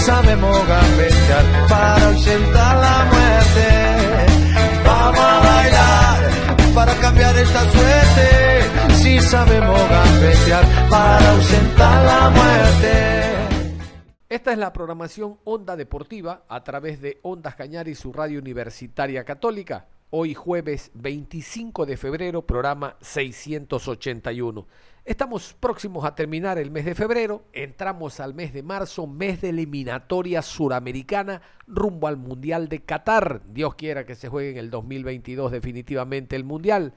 Sabemos gambetear para ausentar la muerte. Vamos a bailar para cambiar esta suerte. Si sabemos gambetear para ausentar la muerte. Esta es la programación Onda Deportiva a través de Ondas Cañar y su radio universitaria católica. Hoy jueves 25 de febrero, programa 681. Estamos próximos a terminar el mes de febrero, entramos al mes de marzo, mes de eliminatoria suramericana rumbo al Mundial de Qatar. Dios quiera que se juegue en el 2022 definitivamente el Mundial.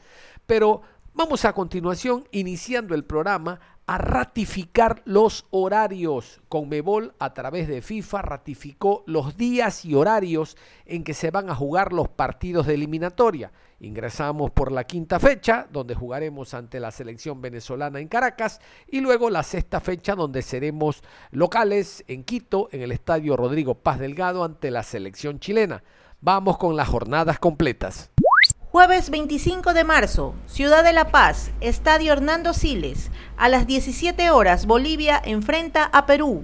Pero vamos a continuación, iniciando el programa, a ratificar los horarios. Conmebol a través de FIFA ratificó los días y horarios en que se van a jugar los partidos de eliminatoria. Ingresamos por la quinta fecha, donde jugaremos ante la selección venezolana en Caracas, y luego la sexta fecha, donde seremos locales en Quito, en el Estadio Rodrigo Paz Delgado, ante la selección chilena. Vamos con las jornadas completas. Jueves 25 de marzo, Ciudad de La Paz, Estadio Hernando Siles. A las 17 horas, Bolivia enfrenta a Perú.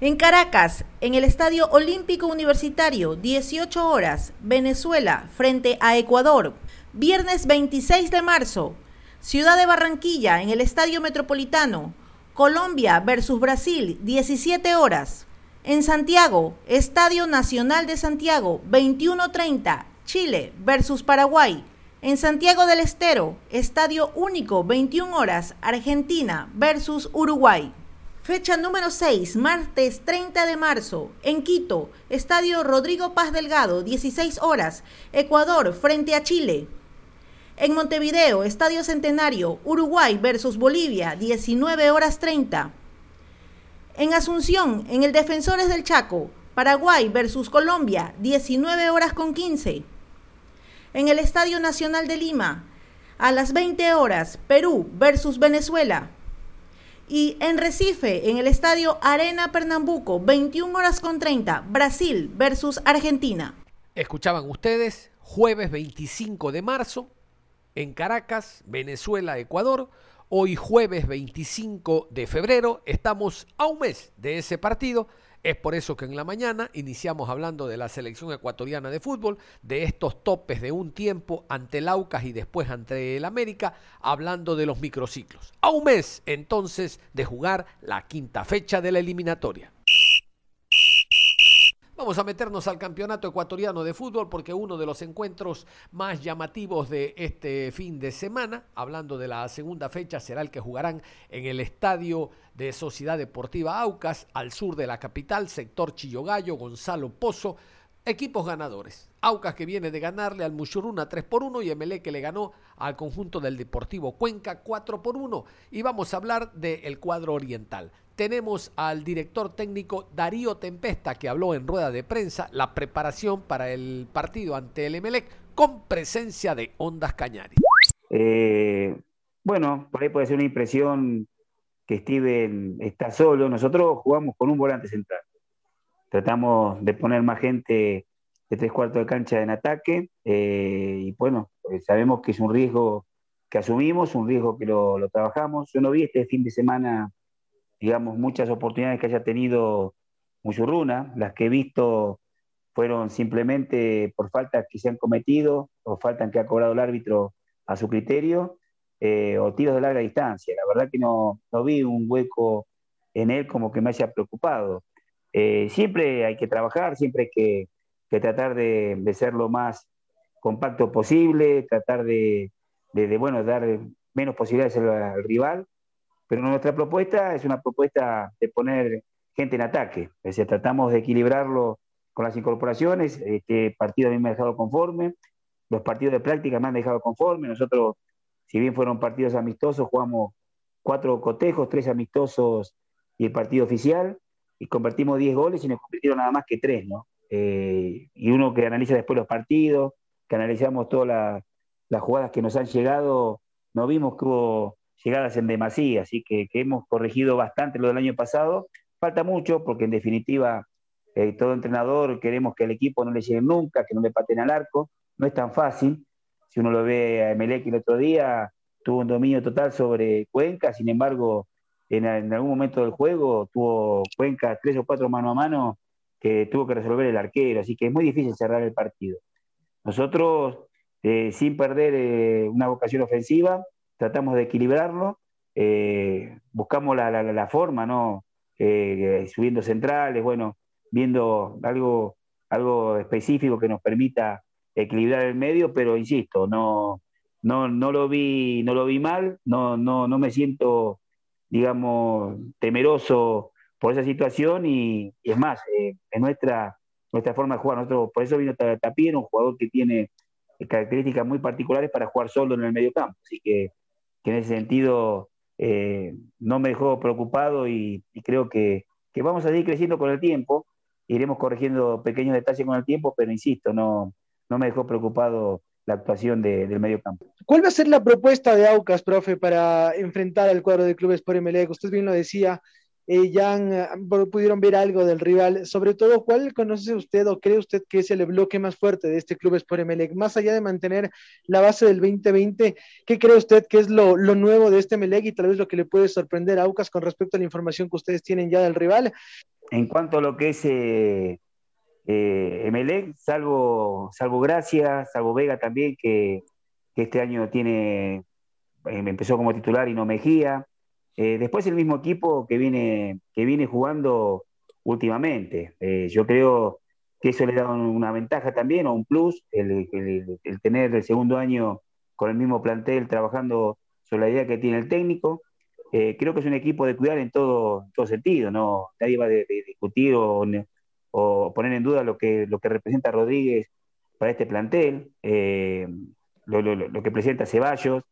En Caracas, en el Estadio Olímpico Universitario, 18 horas, Venezuela frente a Ecuador. Viernes 26 de marzo, Ciudad de Barranquilla, en el Estadio Metropolitano. Colombia versus Brasil, 17 horas. En Santiago, Estadio Nacional de Santiago, 21.30. Chile versus Paraguay. En Santiago del Estero, Estadio Único, 21 horas. Argentina versus Uruguay. Fecha número 6, martes 30 de marzo, en Quito, Estadio Rodrigo Paz Delgado, 16 horas, Ecuador frente a Chile. En Montevideo, Estadio Centenario, Uruguay versus Bolivia, 19 horas 30. En Asunción, en el Defensores del Chaco, Paraguay versus Colombia, 19 horas con 15. En el Estadio Nacional de Lima, a las 20 horas, Perú versus Venezuela. Y en Recife, en el Estadio Arena Pernambuco, 21 horas con 30, Brasil versus Argentina. Escuchaban ustedes, jueves 25 de marzo, en Caracas, Venezuela, Ecuador. Hoy jueves 25 de febrero, estamos a un mes de ese partido. Es por eso que en la mañana iniciamos hablando de la selección ecuatoriana de fútbol, de estos topes de un tiempo ante el Aucas y después ante el América, hablando de los microciclos. A un mes entonces de jugar la quinta fecha de la eliminatoria. Vamos a meternos al campeonato ecuatoriano de fútbol porque uno de los encuentros más llamativos de este fin de semana, hablando de la segunda fecha, será el que jugarán en el estadio de Sociedad Deportiva Aucas, al sur de la capital, sector Chillogallo, Gonzalo Pozo, equipos ganadores. Aucas que viene de ganarle al Muchuruna 3 por 1 y Emelec que le ganó al conjunto del Deportivo Cuenca 4 por 1. Y vamos a hablar del cuadro oriental. Tenemos al director técnico Darío Tempesta que habló en rueda de prensa la preparación para el partido ante el Emelec con presencia de Ondas Cañari. Eh, bueno, por ahí puede ser una impresión que Steven está solo. Nosotros jugamos con un volante central. Tratamos de poner más gente tres cuartos de cancha en ataque eh, y bueno, pues sabemos que es un riesgo que asumimos, un riesgo que lo, trabajamos. Yo no vi este fin de semana, digamos, muchas oportunidades que haya tenido Muchurruna, las que he visto fueron simplemente por faltas que se han cometido o faltas que ha cobrado el árbitro a su criterio eh, o tiros de larga distancia. La verdad que no, no vi un hueco en él como que me haya preocupado. Eh, siempre hay que trabajar, siempre hay que que tratar de, ser lo más compacto posible, tratar de, bueno, dar menos posibilidades al, rival, pero nuestra propuesta es una propuesta de poner gente en ataque, es decir, tratamos de equilibrarlo con las incorporaciones. Este partido a mí me ha dejado conforme. Los partidos de práctica me han dejado conforme. Nosotros, si bien fueron partidos amistosos, jugamos cuatro cotejos, tres amistosos y el partido oficial, y convertimos 10 goles y nos convirtieron nada más que tres, ¿no? Eh, y uno que analiza después los partidos, que analizamos todas las jugadas que nos han llegado, no vimos que hubo llegadas en demasía, así que, hemos corregido bastante lo del año pasado. Falta mucho porque en definitiva eh, todo entrenador queremos que el equipo no le llegue nunca, que no le paten al arco, no es tan fácil. Si uno lo ve a Emelec el otro día, tuvo un dominio total sobre Cuenca, sin embargo, en, algún momento del juego tuvo Cuenca tres o cuatro mano a mano que tuvo que resolver el arquero, así que es muy difícil cerrar el partido. Nosotros, eh, sin perder eh, una vocación ofensiva, tratamos de equilibrarlo, eh, buscamos la, forma, ¿no? subiendo centrales, bueno, viendo algo, algo específico que nos permita equilibrar el medio, pero insisto, no, no, no, lo, vi, no lo vi mal, no, no, no me siento, digamos, temeroso por esa situación y, es más, eh, es nuestra, nuestra forma de jugar. Nosotros, por eso vino Tapien, un jugador que tiene características muy particulares para jugar solo en el medio campo. Así que, en ese sentido eh, no me dejó preocupado y, creo que, vamos a seguir creciendo con el tiempo. Iremos corrigiendo pequeños detalles con el tiempo, pero insisto, no, no me dejó preocupado la actuación del medio campo. ¿Cuál va a ser la propuesta de Aucas, profe, para enfrentar al cuadro de clubes por MLE? Usted bien lo decía, eh, ya ah, pudieron ver algo del rival. Sobre todo, ¿cuál conoce usted o cree usted que es el bloque más fuerte de este club por Emelec? Más allá de mantener la base del 2020, ¿qué cree usted que es lo, nuevo de este Emelec y tal vez lo que le puede sorprender a Aucas con respecto a la información que ustedes tienen ya del rival? En cuanto a lo que es eh, eh Emelec, salvo, salvo Gracia, salvo Vega también, que, que este año tiene, eh, empezó como titular y no Mejía. Eh, después el mismo equipo que viene, que viene jugando últimamente. Eh, yo creo que eso le da una ventaja también o un plus, el, tener el segundo año con el mismo plantel trabajando sobre la idea que tiene el técnico. Eh, creo que es un equipo de cuidar en todo, todo sentido, ¿no? Nadie va a discutir o, poner en duda lo que, lo que representa Rodríguez para este plantel, lo, lo, que presenta Ceballos,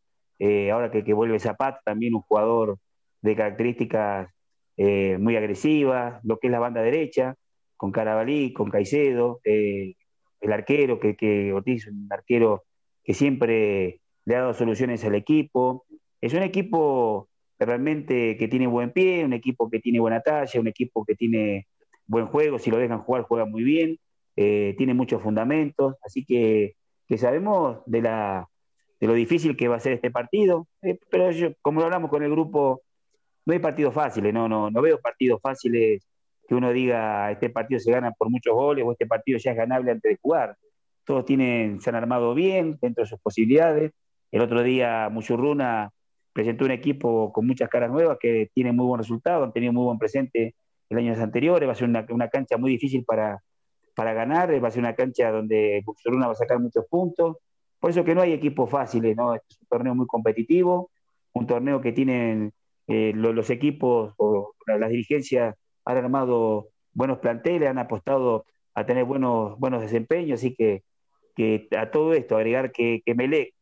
ahora que, que vuelve Zapata, también un jugador de características eh, muy agresivas, lo que es la banda derecha, con Carabalí, con Caicedo, eh, el arquero, que, Ortiz un arquero que siempre le ha dado soluciones al equipo. Es un equipo realmente que tiene buen pie, un equipo que tiene buena talla, un equipo que tiene buen juego, si lo dejan jugar juega muy bien, eh, tiene muchos fundamentos, así que, que sabemos de, la, de lo difícil que va a ser este partido, pero como lo hablamos con el grupo no hay partidos fáciles, no, no, no veo partidos fáciles que uno diga este partido se gana por muchos goles o este partido ya es ganable antes de jugar. Todos tienen, se han armado bien dentro de sus posibilidades. El otro día Muchurruna presentó un equipo con muchas caras nuevas que tiene muy buen resultado, han tenido muy buen presente el años anteriores, va a ser una, una cancha muy difícil para, para ganar, va a ser una cancha donde Muchurruna va a sacar muchos puntos. Por eso que no hay equipos fáciles, ¿no? Este es un torneo muy competitivo, un torneo que tienen eh, los equipos o las dirigencias han armado buenos planteles, han apostado a tener buenos, buenos desempeños, así que, a todo esto agregar que, que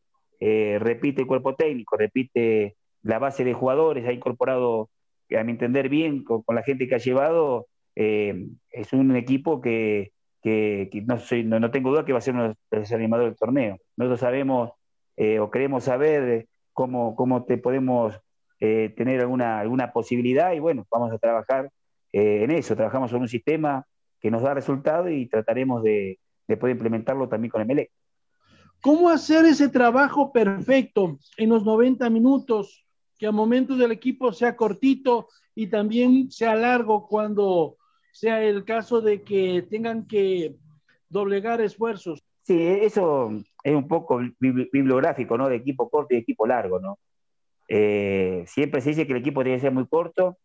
eh, repite el cuerpo técnico, repite la base de jugadores, ha incorporado, a mi entender bien, con, la gente que ha llevado, eh, es un equipo que, no, tengo duda que va a ser uno de los animadores del torneo. Nosotros sabemos o queremos saber cómo, cómo te podemos eh, tener alguna, alguna posibilidad y bueno, vamos a trabajar eh, en eso, trabajamos en un sistema que nos da resultado y trataremos de, poder implementarlo también con MLE. ¿Cómo hacer ese trabajo perfecto en los 90 minutos, que a momentos del equipo sea cortito y también sea largo cuando sea el caso de que tengan que doblegar esfuerzos? Sí, eso es un poco bibliográfico, ¿no? De equipo corto y equipo largo, ¿no? Eh, siempre se dice que el equipo tiene que ser muy corto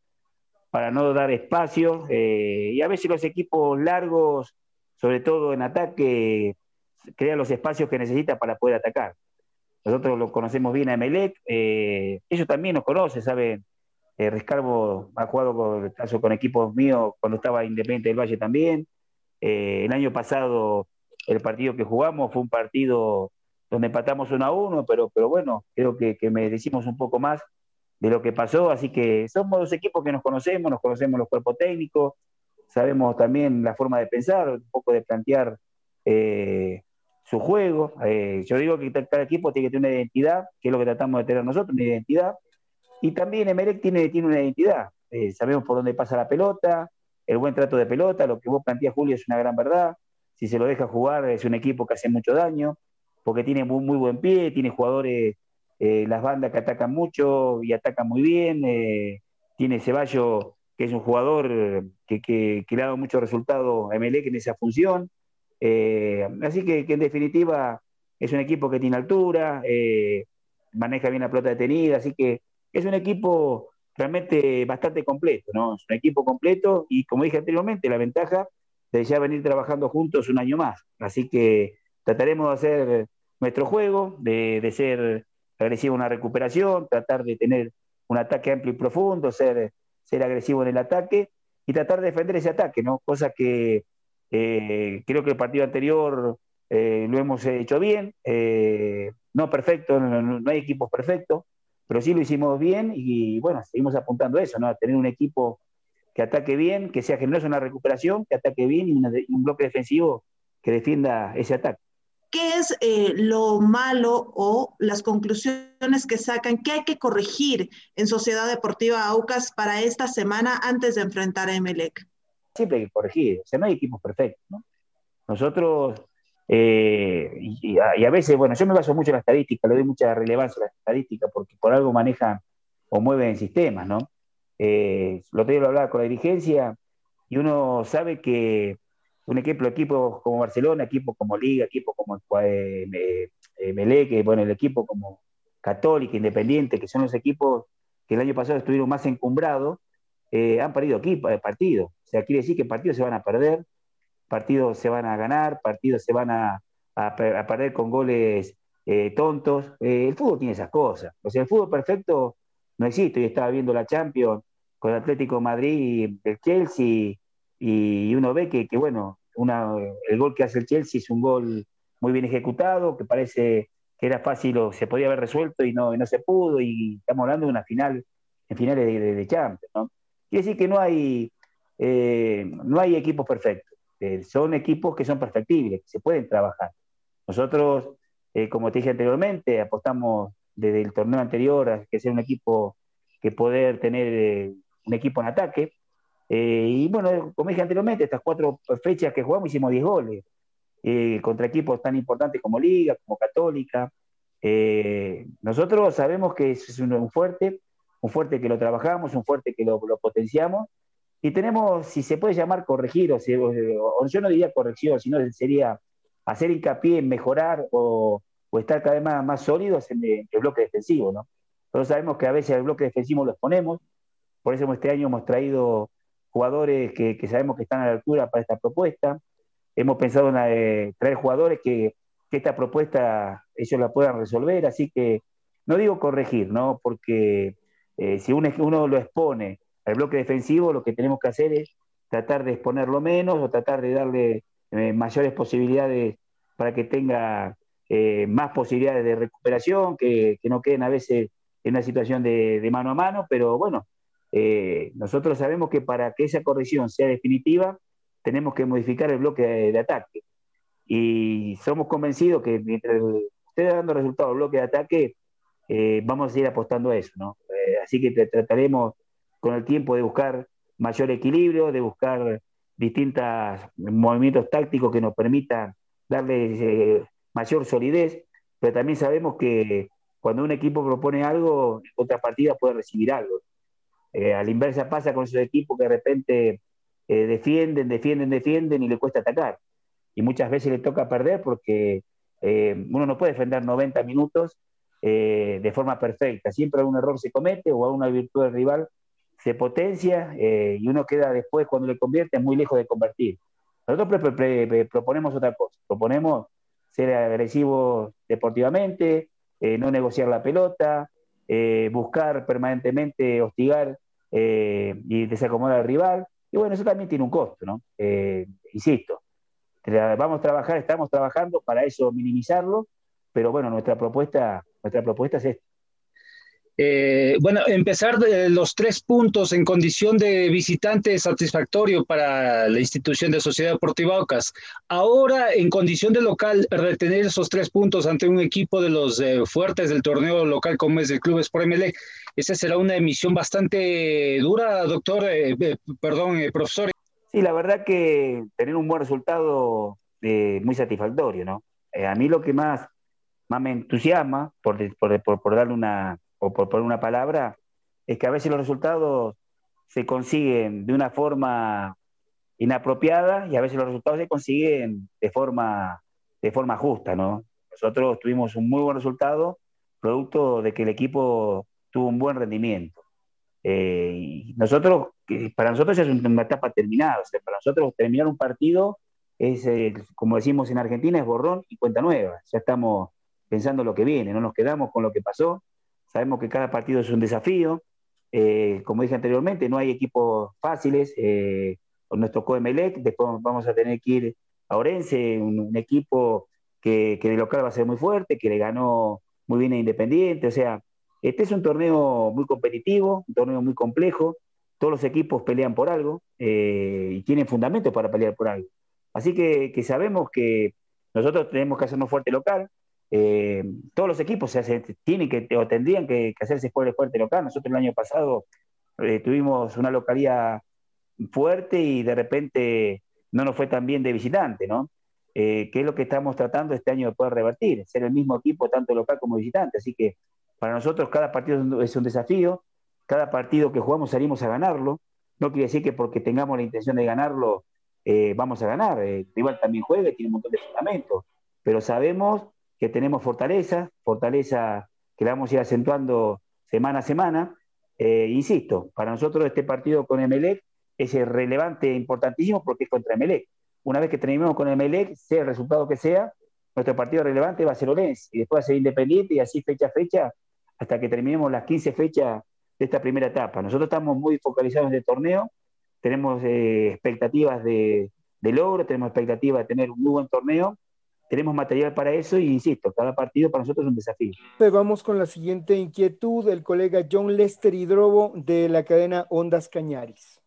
para no dar espacio. Eh, y a veces los equipos largos, sobre todo en ataque, crean los espacios que necesita para poder atacar. Nosotros lo conocemos bien a Melec, eh, ellos también nos conocen, saben. Rescarbo ha jugado con, caso con equipos míos cuando estaba Independiente del Valle también. el año pasado el partido que jugamos fue un partido donde empatamos uno a uno, pero, pero bueno, creo que, que merecimos un poco más de lo que pasó, así que somos dos equipos que nos conocemos, nos conocemos los cuerpos técnicos, sabemos también la forma de pensar, un poco de plantear eh, su juego. Eh, yo digo que cada equipo tiene que tener una identidad, que es lo que tratamos de tener nosotros, una identidad. Y también Emelec tiene, tiene una identidad. Eh, sabemos por dónde pasa la pelota, el buen trato de pelota, lo que vos planteás, Julio, es una gran verdad. Si se lo deja jugar, es un equipo que hace mucho daño, porque tiene muy, buen pie, tiene jugadores, las bandas que atacan mucho y atacan muy bien. tiene Ceballos que es un jugador que, que, le ha dado mucho resultado a Emelec en esa función. Eh, así que, en definitiva es un equipo que tiene altura, eh, maneja bien la pelota detenida, así que es un equipo realmente bastante completo, ¿no? Es un equipo completo y como dije anteriormente, la ventaja de ya venir trabajando juntos un año más. Así que trataremos de hacer nuestro juego, de, de ser agresivo en la recuperación, tratar de tener un ataque amplio y profundo, ser ser agresivo en el ataque y tratar de defender ese ataque, ¿no? Cosa que eh, creo que el partido anterior eh, lo hemos hecho bien, eh, no perfecto, no, hay equipos perfectos, pero sí lo hicimos bien y bueno, seguimos apuntando a eso, ¿no? A tener un equipo que ataque bien, que sea generoso en la recuperación, que ataque bien y un bloque defensivo que defienda ese ataque. ¿Qué es eh, lo malo o las conclusiones que sacan? ¿Qué hay que corregir en Sociedad Deportiva Aucas para esta semana antes de enfrentar a Emelec? Siempre hay que corregir, o sea, no hay equipos perfectos. ¿no? Nosotros, eh, y, a, veces, bueno, yo me baso mucho en la estadística, le doy mucha relevancia a la estadística porque por algo manejan o mueven sistemas, ¿no? Eh, lo tengo que hablar con la dirigencia y uno sabe que un ejemplo, equipos como Barcelona, equipos como Liga, equipos como eh, eh, Melé, bueno, el equipo como Católica, Independiente, que son los equipos que el año pasado estuvieron más encumbrados, eh, han perdido equipo, partidos. O sea, quiere decir que partidos se van a perder, partidos se van a ganar, partidos se van a, perder con goles tontos. el fútbol tiene esas cosas. O sea, el fútbol perfecto no existe. Yo estaba viendo la Champions con Atlético Madrid, el Chelsea, y uno ve que, que bueno, una, el gol que hace el Chelsea es un gol muy bien ejecutado, que parece que era fácil o se podía haber resuelto y no, no se pudo, y estamos hablando de una final, en finales de, Champions, ¿no? Quiere decir que no hay, eh, no hay equipos perfectos, eh, son equipos que son perfectibles, que se pueden trabajar. Nosotros, eh, como te dije anteriormente, apostamos desde el torneo anterior a que sea un equipo que poder tener un equipo en ataque, eh, y bueno, como dije anteriormente, estas cuatro fechas que jugamos hicimos 10 goles eh, contra equipos tan importantes como Liga, como Católica. Eh, nosotros sabemos que es un, fuerte, un fuerte que lo trabajamos, un fuerte que lo, potenciamos y tenemos, si se puede llamar corregir, o, yo no diría corrección, sino sería hacer hincapié en mejorar o, estar cada vez más, sólidos en el, bloque defensivo. ¿no? Sabemos que a veces el bloque defensivo lo exponemos, por eso este año hemos traído jugadores que, sabemos que están a la altura para esta propuesta. Hemos pensado en eh, traer jugadores que, esta propuesta ellos la puedan resolver, así que no digo corregir, ¿no? Porque eh, si uno, lo expone al bloque defensivo, lo que tenemos que hacer es tratar de exponerlo menos o tratar de darle eh, mayores posibilidades para que tenga más posibilidades de recuperación, que, no queden a veces en una situación de mano a mano, pero bueno, eh, nosotros sabemos que para que esa corrección sea definitiva, tenemos que modificar el bloque de, ataque. Y somos convencidos que mientras esté dando resultados el bloque de ataque, eh, vamos a seguir apostando a eso. ¿no? Eh, así que trataremos con el tiempo de buscar mayor equilibrio, de buscar distintos movimientos tácticos que nos permitan darle mayor solidez, pero también sabemos que cuando un equipo propone algo, otra partida puede recibir algo. Eh, a la inversa pasa con esos equipos que de repente eh, defienden, defienden, defienden y le cuesta atacar. Y muchas veces le toca perder porque eh, uno no puede defender 90 minutos de forma perfecta. Siempre algún error se comete o alguna virtud del rival se potencia y uno queda después, cuando le convierte, muy lejos de convertir. Nosotros proponemos otra cosa. Proponemos ser agresivos deportivamente, no negociar la pelota, buscar permanentemente hostigar eh, y desacomodar al rival. Y bueno, eso también tiene un costo, ¿no? Eh, insisto, vamos a trabajar, estamos trabajando para eso minimizarlo, pero bueno, nuestra propuesta, nuestra propuesta es esta. Eh, bueno, empezar de los tres puntos en condición de visitante satisfactorio para la institución de Sociedad Deportiva Ocas. Ahora, en condición de local, retener esos tres puntos ante un equipo de los eh, fuertes del torneo local como es el Club Sport MLE, esa será una emisión bastante dura, doctor, eh, perdón, profesor. Sí, la verdad que tener un buen resultado muy satisfactorio, ¿no? a mí lo que más, más me entusiasma, por, por, por darle una o por poner una palabra, es que a veces los resultados se consiguen de una forma inapropiada y a veces los resultados se consiguen de forma, de forma justa, ¿no? Nosotros tuvimos un muy buen resultado, producto de que el equipo tuvo un buen rendimiento. Eh, nosotros, para nosotros es una etapa terminada, para nosotros terminar un partido es, como decimos en Argentina, es borrón y cuenta nueva. Ya estamos pensando lo que viene, no nos quedamos con lo que pasó, Sabemos que cada partido es un desafío. Eh, como dije anteriormente, no hay equipos fáciles. Eh, nos tocó Emelec, después vamos a tener que ir a Orense, un, equipo que, de local va a ser muy fuerte, que le ganó muy bien a Independiente. O sea, este es un torneo muy competitivo, un torneo muy complejo. Todos los equipos pelean por algo eh, y tienen fundamentos para pelear por algo. Así que, que sabemos que nosotros tenemos que hacernos fuerte local, eh, todos los equipos se tienen que o tendrían que, hacerse fuerte, fuerte local. Nosotros el año pasado eh, tuvimos una localidad fuerte y de repente no nos fue tan bien de visitante, ¿no? Eh, que es lo que estamos tratando este año de poder revertir, ser el mismo equipo tanto local como visitante. Así que para nosotros cada partido es un desafío, cada partido que jugamos salimos a ganarlo. No quiere decir que porque tengamos la intención de ganarlo vamos a ganar. El rival también juega, tiene un montón de fundamentos, pero sabemos que tenemos fortaleza, fortaleza que la vamos a ir acentuando semana a semana. Eh, insisto, para nosotros este partido con Emelec es relevante e importantísimo porque es contra Emelec. Una vez que terminemos con Emelec, sea el resultado que sea, nuestro partido relevante va a ser Orense y después va a ser Independiente y así fecha a fecha hasta que terminemos las 15 fechas de esta primera etapa. Nosotros estamos muy focalizados en el torneo, tenemos eh, expectativas de, de logro, tenemos expectativas de tener un muy buen torneo tenemos material para eso y insisto, cada partido para nosotros es un desafío. Pues vamos con la siguiente inquietud del colega John Lester Hidrobo de la cadena Ondas Cañaris.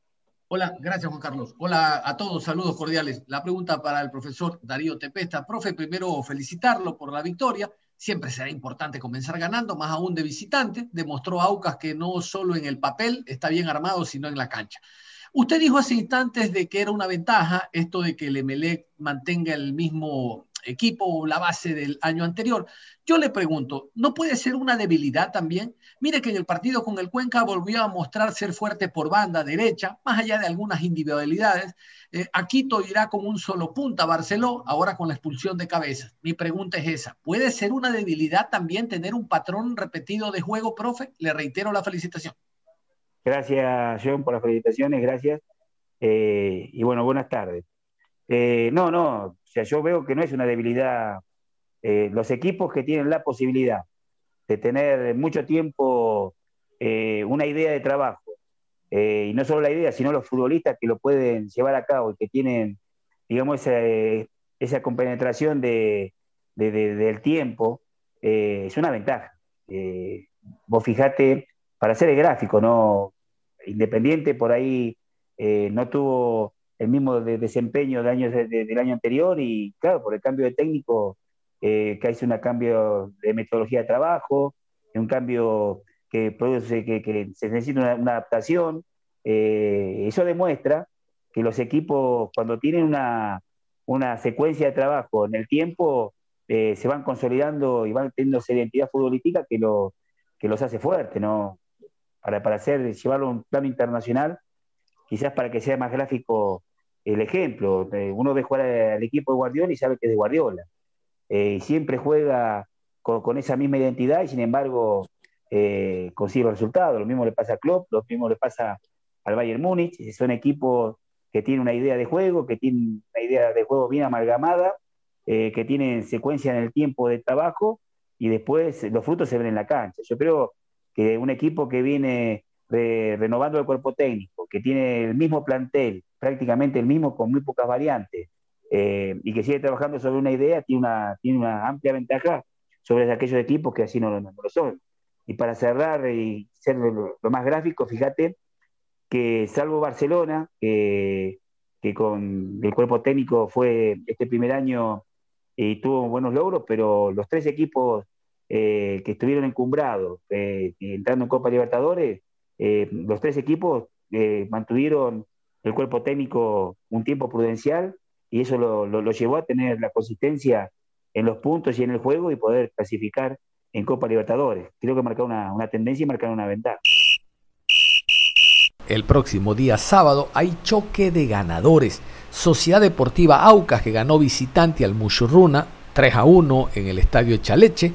Hola, gracias Juan Carlos. Hola a todos, saludos cordiales. La pregunta para el profesor Darío Tepesta. Profe, primero felicitarlo por la victoria. Siempre será importante comenzar ganando, más aún de visitante. Demostró Aucas que no solo en el papel está bien armado, sino en la cancha. Usted dijo hace instantes de que era una ventaja esto de que el Emelec mantenga el mismo equipo o la base del año anterior. Yo le pregunto, ¿no puede ser una debilidad también? Mire que en el partido con el Cuenca volvió a mostrar ser fuerte por banda derecha, más allá de algunas individualidades. Eh, Aquito irá con un solo punta, Barceló, ahora con la expulsión de cabeza. Mi pregunta es esa, ¿puede ser una debilidad también tener un patrón repetido de juego, profe? Le reitero la felicitación. Gracias, John, por las felicitaciones, gracias. Eh, y bueno, buenas tardes. Eh, no, no, o sea, yo veo que no es una debilidad. Eh, los equipos que tienen la posibilidad de tener mucho tiempo eh, una idea de trabajo, y no solo la idea, sino los futbolistas que lo pueden llevar a cabo y que tienen, digamos, esa, esa compenetración de, del tiempo, es una ventaja. vos fijate, para hacer el gráfico, ¿no? Independiente por ahí no tuvo el mismo desempeño de años del año anterior y claro, por el cambio de técnico eh, que hay un cambio de metodología de trabajo, un cambio que produce que, se necesita una, adaptación. Eh, eso demuestra que los equipos cuando tienen una, secuencia de trabajo en el tiempo eh, se van consolidando y van teniendo esa identidad futbolística que, lo, que los hace fuertes, ¿no? Para, para llevarlo a un plano internacional, quizás para que sea más gráfico el ejemplo. Eh, uno ve jugar al equipo de Guardiola y sabe que es de Guardiola. Eh, y siempre juega con, esa misma identidad y sin embargo eh, consigue resultados. Lo mismo le pasa a Klopp, lo mismo le pasa al Bayern Múnich. Son equipos que tienen una idea de juego, que tienen una idea de juego bien amalgamada, que tienen secuencia en el tiempo de trabajo y después los frutos se ven en la cancha. Yo creo que un equipo que viene renovando el cuerpo técnico, que tiene el mismo plantel, prácticamente el mismo con muy pocas variantes, y que sigue trabajando sobre una idea, tiene una, tiene una amplia ventaja sobre aquellos equipos que así no, lo son. Y para cerrar y ser lo, más gráfico, fíjate que salvo Barcelona, que con el cuerpo técnico fue este primer año y tuvo buenos logros, pero los tres equipos eh, que estuvieron encumbrados, eh, entrando en Copa Libertadores, eh, los tres equipos mantuvieron el cuerpo técnico un tiempo prudencial y eso lo, lo, llevó a tener la consistencia en los puntos y en el juego y poder clasificar en Copa Libertadores. Creo que marcar una, una tendencia y marcar una ventaja. El próximo día sábado hay choque de ganadores. Sociedad Deportiva Aucas que ganó visitante al Mushurruna 3 a 1 en el estadio Chaleche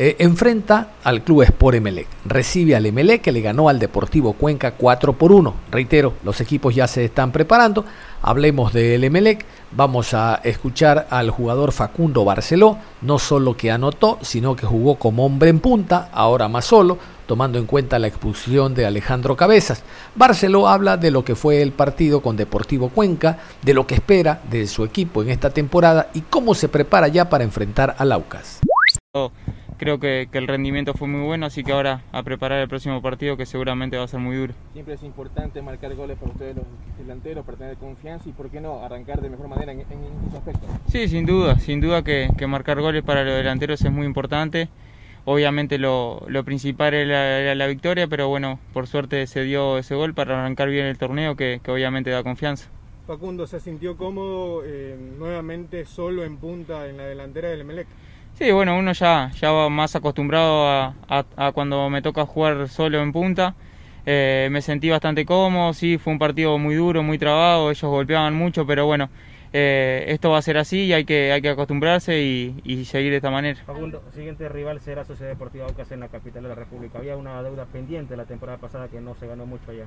eh, enfrenta al club Sport Emelec. Recibe al Emelec que le ganó al Deportivo Cuenca 4 por 1. Reitero, los equipos ya se están preparando. Hablemos del Emelec. Vamos a escuchar al jugador Facundo Barceló, no solo que anotó, sino que jugó como hombre en punta, ahora más solo, tomando en cuenta la expulsión de Alejandro Cabezas. Barceló habla de lo que fue el partido con Deportivo Cuenca, de lo que espera de su equipo en esta temporada y cómo se prepara ya para enfrentar al Aucas creo que, el rendimiento fue muy bueno, así que ahora a preparar el próximo partido que seguramente va a ser muy duro. Siempre es importante marcar goles para ustedes los delanteros, para tener confianza y por qué no arrancar de mejor manera en, en, aspecto. Sí, sin duda, sin duda que, marcar goles para los delanteros es muy importante. Obviamente lo, principal era la, victoria, pero bueno, por suerte se dio ese gol para arrancar bien el torneo que, obviamente da confianza. Facundo, ¿se sintió cómodo eh, nuevamente solo en punta en la delantera del Emelec? Sí, bueno, uno ya, ya va más acostumbrado a, cuando me toca jugar solo en punta. Eh, me sentí bastante cómodo, sí, fue un partido muy duro, muy trabado, ellos golpeaban mucho, pero bueno, eh, esto va a ser así y hay que, hay que acostumbrarse y, seguir de esta manera. Facundo, siguiente rival será Sociedad Deportiva Aucas en la capital de la República. Había una deuda pendiente la temporada pasada que no se ganó mucho allá.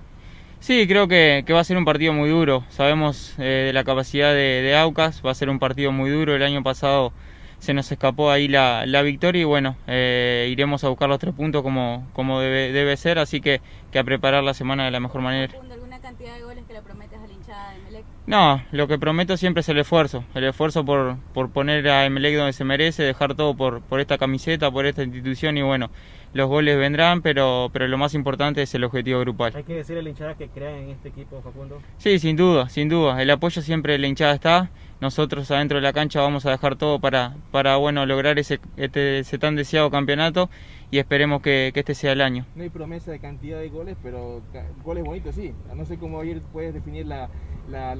Sí, creo que, va a ser un partido muy duro. Sabemos eh, de la capacidad de, de Aucas, va a ser un partido muy duro. El año pasado se nos escapó ahí la, victoria y bueno, eh, iremos a buscar los tres puntos como, como debe, debe ser, así que, que a preparar la semana de la mejor manera. ¿Alguna cantidad de goles que le prometes a la hinchada de Emelec? No, lo que prometo siempre es el esfuerzo, el esfuerzo por, por poner a Emelec donde se merece, dejar todo por, por esta camiseta, por esta institución y bueno, los goles vendrán, pero, pero lo más importante es el objetivo grupal. ¿Hay que decirle a la hinchada que crea en este equipo, Facundo? Sí, sin duda, sin duda. El apoyo siempre de la hinchada está nosotros adentro de la cancha vamos a dejar todo para, para bueno, lograr ese, este, ese tan deseado campeonato y esperemos que, este sea el año. No hay promesa de cantidad de goles, pero goles bonitos sí. No sé cómo ayer puedes definir la,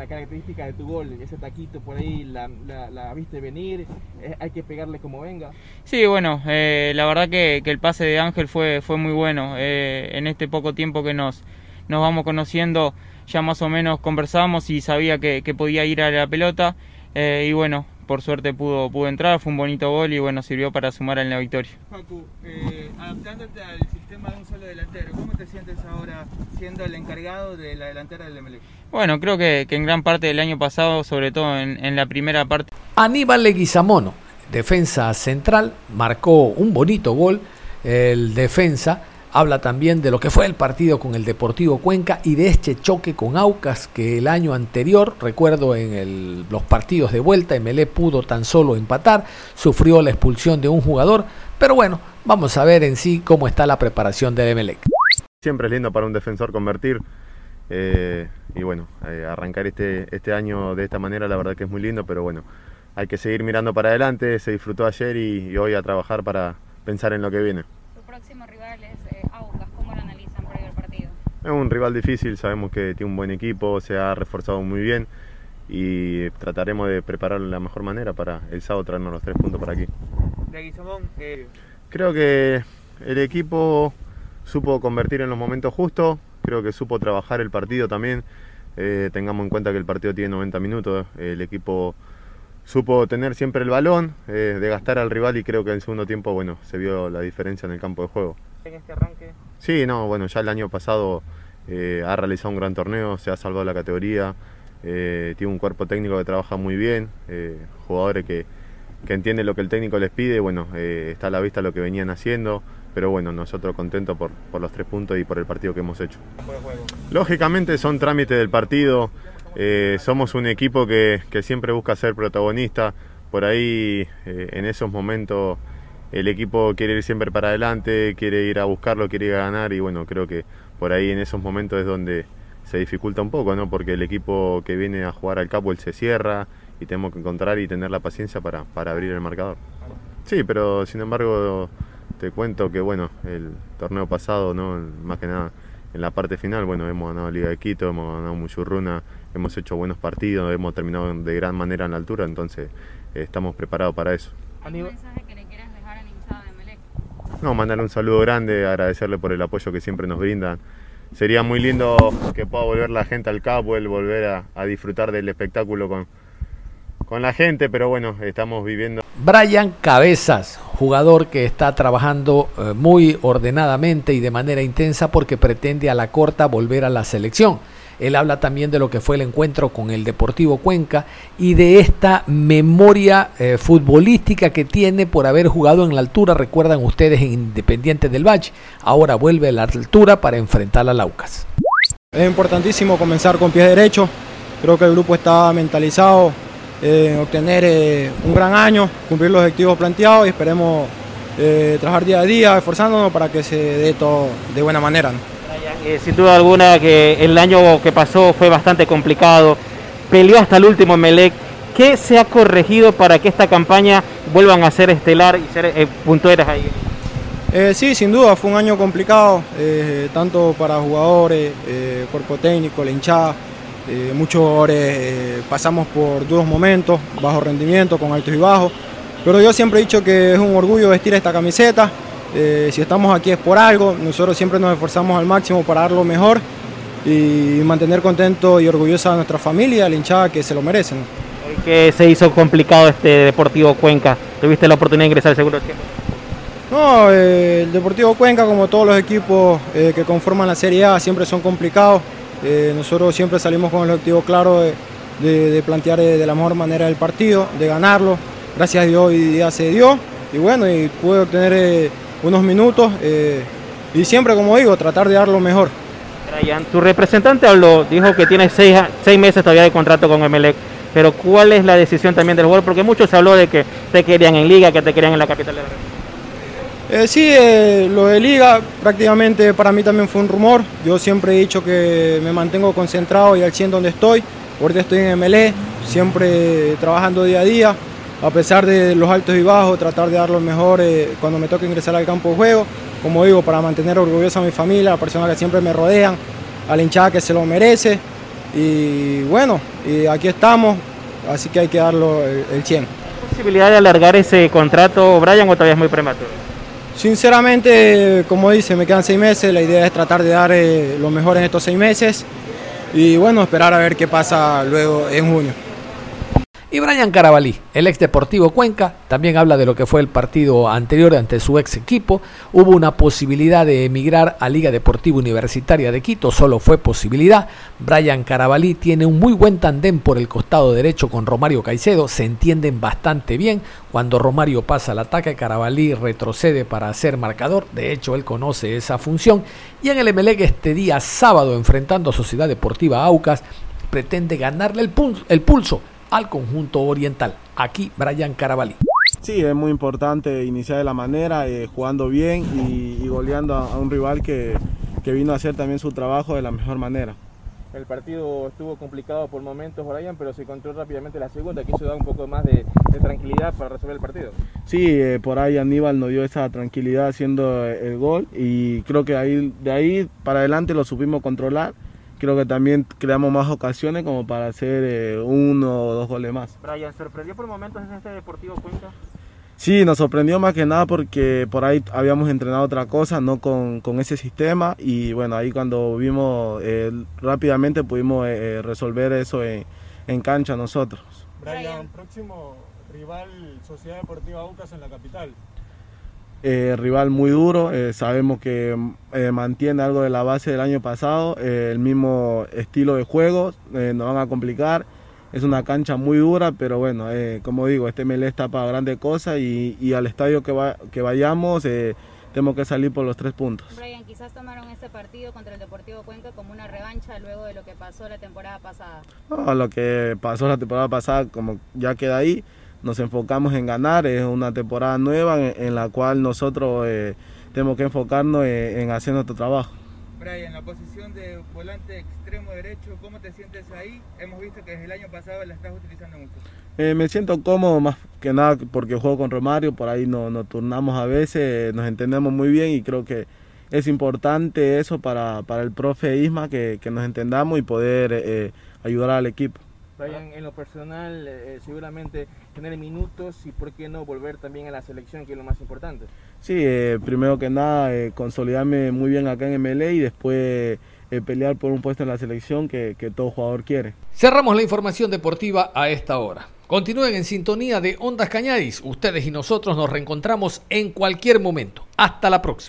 característica de tu gol, ese taquito por ahí, la, la, viste venir, eh, hay que pegarle como venga. Sí, bueno, eh, la verdad que, el pase de Ángel fue, fue muy bueno. Eh, en este poco tiempo que nos, nos vamos conociendo, ya más o menos conversamos y sabía que, que podía ir a la pelota eh, y bueno, por suerte pudo, pudo entrar, fue un bonito gol y bueno, sirvió para sumar en la victoria. Facu, eh, adaptándote al sistema de un solo delantero, ¿cómo te sientes ahora siendo el encargado de la delantera del MLE? Bueno, creo que, en gran parte del año pasado, sobre todo en, en la primera parte. Aníbal Leguizamono, defensa central, marcó un bonito gol, el defensa Habla también de lo que fue el partido con el Deportivo Cuenca y de este choque con Aucas que el año anterior, recuerdo en los partidos de vuelta, Emelé pudo tan solo empatar, sufrió la expulsión de un jugador, pero bueno, vamos a ver en sí cómo está la preparación del Emelec. Siempre es lindo para un defensor convertir eh, y bueno, eh, arrancar este, este año de esta manera la verdad que es muy lindo, pero bueno, hay que seguir mirando para adelante, se disfrutó ayer y, y hoy a trabajar para pensar en lo que viene. Tu próximo rival es Aucas, ¿cómo lo analizan por el partido? Es un rival difícil, sabemos que tiene un buen equipo, se ha reforzado muy bien y trataremos de prepararlo de la mejor manera para el sábado traernos los tres puntos para aquí. Eh, creo que el equipo supo convertir en los momentos justos, creo que supo trabajar el partido también. Eh, tengamos en cuenta que el partido tiene 90 minutos, el equipo supo tener siempre el balón, eh, de gastar al rival y creo que en el segundo tiempo bueno, se vio la diferencia en el campo de juego en este arranque? Sí, no, bueno, ya el año pasado eh, ha realizado un gran torneo, se ha salvado la categoría, eh, tiene un cuerpo técnico que trabaja muy bien, eh, jugadores que, que entienden lo que el técnico les pide, bueno, está a la vista lo que venían haciendo, pero bueno, nosotros contentos por, por los tres puntos y por el partido que hemos hecho. Lógicamente son trámites del partido, eh, somos un equipo que, siempre busca ser protagonista. Por ahí, eh, en esos momentos, el equipo quiere ir siempre para adelante, quiere ir a buscarlo, quiere ir a ganar y bueno, creo que por ahí en esos momentos es donde se dificulta un poco, ¿no? Porque el equipo que viene a jugar al capo, él se cierra y tenemos que encontrar y tener la paciencia para, para abrir el marcador. Sí, pero sin embargo te cuento que bueno, el torneo pasado, ¿no? Más que nada en la parte final, bueno, hemos ganado Liga de Quito, hemos ganado Muchurruna, hemos hecho buenos partidos, hemos terminado de gran manera en la altura, entonces eh, estamos preparados para eso. ¿Algún mensaje que le quieras dejar a la hinchada de Melec? No, mandarle un saludo grande, agradecerle por el apoyo que siempre nos brindan. Sería muy lindo que pueda volver la gente al capo, el volver a, a disfrutar del espectáculo con, con la gente, pero bueno, estamos viviendo. Brian Cabezas, jugador que está trabajando eh, muy ordenadamente y de manera intensa porque pretende a la corta volver a la selección. Él habla también de lo que fue el encuentro con el Deportivo Cuenca y de esta memoria eh, futbolística que tiene por haber jugado en la altura. Recuerdan ustedes en Independiente del Valle. Ahora vuelve a la altura para enfrentar a Laucas. Es importantísimo comenzar con pies derechos. Creo que el grupo está mentalizado en obtener eh, un gran año, cumplir los objetivos planteados y esperemos eh, trabajar día a día, esforzándonos para que se dé todo de buena manera. Eh, sin duda alguna que el año que pasó fue bastante complicado, peleó hasta el último Melec. ¿Qué se ha corregido para que esta campaña vuelvan a ser estelar y ser eh, puntueras ahí? Eh, sí, sin duda, fue un año complicado, tanto para jugadores, cuerpo técnico, la hinchada. muchos jugadores pasamos por duros momentos, bajo rendimiento, con altos y bajos. Pero yo siempre he dicho que es un orgullo vestir esta camiseta. Eh, si estamos aquí es por algo, nosotros siempre nos esforzamos al máximo para dar lo mejor y mantener contento y orgullosa a nuestra familia, a la hinchada que se lo merecen. ¿Qué se hizo complicado este Deportivo Cuenca? ¿Tuviste la oportunidad de ingresar tiempo? No, eh, el Deportivo Cuenca, como todos los equipos eh, que conforman la Serie A, siempre son complicados. Eh, nosotros siempre salimos con el objetivo claro de, de, de plantear de la mejor manera el partido, de ganarlo. Gracias a Dios hoy día se dio y bueno, y pude obtener unos minutos eh, y siempre, como digo, tratar de dar lo mejor. Brian, tu representante habló, dijo que tiene seis, seis meses todavía de contrato con Emelec, pero ¿cuál es la decisión también del jugador? Porque muchos se habló de que te querían en Liga, que te querían en la capital de la eh, sí, eh, lo de Liga prácticamente para mí también fue un rumor. Yo siempre he dicho que me mantengo concentrado y al 100 donde estoy. Ahorita estoy en MLE, siempre trabajando día a día a pesar de los altos y bajos, tratar de dar lo mejor eh, cuando me toca ingresar al campo de juego. Como digo, para mantener orgullosa a mi familia, a las personas que siempre me rodean, a la hinchada que se lo merece. Y bueno, y aquí estamos, así que hay que darlo el, el 100. ¿Posibilidad de alargar ese contrato, Brian, o todavía es muy prematuro? Sinceramente, como dice, me quedan seis meses, la idea es tratar de dar eh, lo mejor en estos seis meses y bueno, esperar a ver qué pasa luego en junio. Y Brian Carabalí, el ex Deportivo Cuenca, también habla de lo que fue el partido anterior ante su ex equipo. Hubo una posibilidad de emigrar a Liga Deportiva Universitaria de Quito, solo fue posibilidad. Brian Carabalí tiene un muy buen tandem por el costado derecho con Romario Caicedo, se entienden bastante bien. Cuando Romario pasa al ataque, Carabalí retrocede para hacer marcador, de hecho él conoce esa función. Y en el Emelec este día sábado, enfrentando a Sociedad Deportiva Aucas, pretende ganarle el pulso, el pulso al conjunto oriental. Aquí Brian Carabalí. Sí, es muy importante iniciar de la manera, eh, jugando bien y, y goleando a, a, un rival que, que vino a hacer también su trabajo de la mejor manera. El partido estuvo complicado por momentos, Brian, pero se encontró rápidamente la segunda, que eso da un poco más de, de tranquilidad para resolver el partido. Sí, eh, por ahí Aníbal nos dio esa tranquilidad haciendo el gol y creo que ahí, de ahí para adelante lo supimos controlar creo que también creamos más ocasiones como para hacer eh, uno o dos goles más. Brian, ¿sorprendió por momentos este Deportivo Cuenca? Sí, nos sorprendió más que nada porque por ahí habíamos entrenado otra cosa, no con, con ese sistema y bueno, ahí cuando vimos eh, rápidamente pudimos eh, resolver eso en, en, cancha nosotros. Brian, próximo rival Sociedad Deportiva Aucas en la capital. Eh, rival muy duro, eh, sabemos que eh, mantiene algo de la base del año pasado, eh, el mismo estilo de juego, nos van a complicar, es una cancha muy dura, pero bueno, como digo, este Melé está para grandes cosas y, y, al estadio que, va, que vayamos tenemos que salir por los tres puntos. Brian, quizás tomaron este partido contra el Deportivo Cuenca como una revancha luego de lo que pasó la temporada pasada. No, lo que pasó la temporada pasada, como ya queda ahí, nos enfocamos en ganar, es una temporada nueva en, en la cual nosotros eh, tenemos que enfocarnos en, en hacer nuestro trabajo. Brian, la posición de volante extremo derecho, ¿cómo te sientes ahí? Hemos visto que desde el año pasado la estás utilizando mucho. Eh, me siento cómodo más que nada porque juego con Romario, por ahí nos, nos turnamos a veces, nos entendemos muy bien y creo que es importante eso para, para el profe Isma, que, que nos entendamos y poder eh, ayudar al equipo. Brian, en lo personal, eh, seguramente tener minutos y por qué no volver también a la selección, que es lo más importante. Sí, eh, primero que nada, eh, consolidarme muy bien acá en MLE y después eh, pelear por un puesto en la selección que, que todo jugador quiere. Cerramos la información deportiva a esta hora. Continúen en sintonía de Ondas Cañaris. Ustedes y nosotros nos reencontramos en cualquier momento. Hasta la próxima.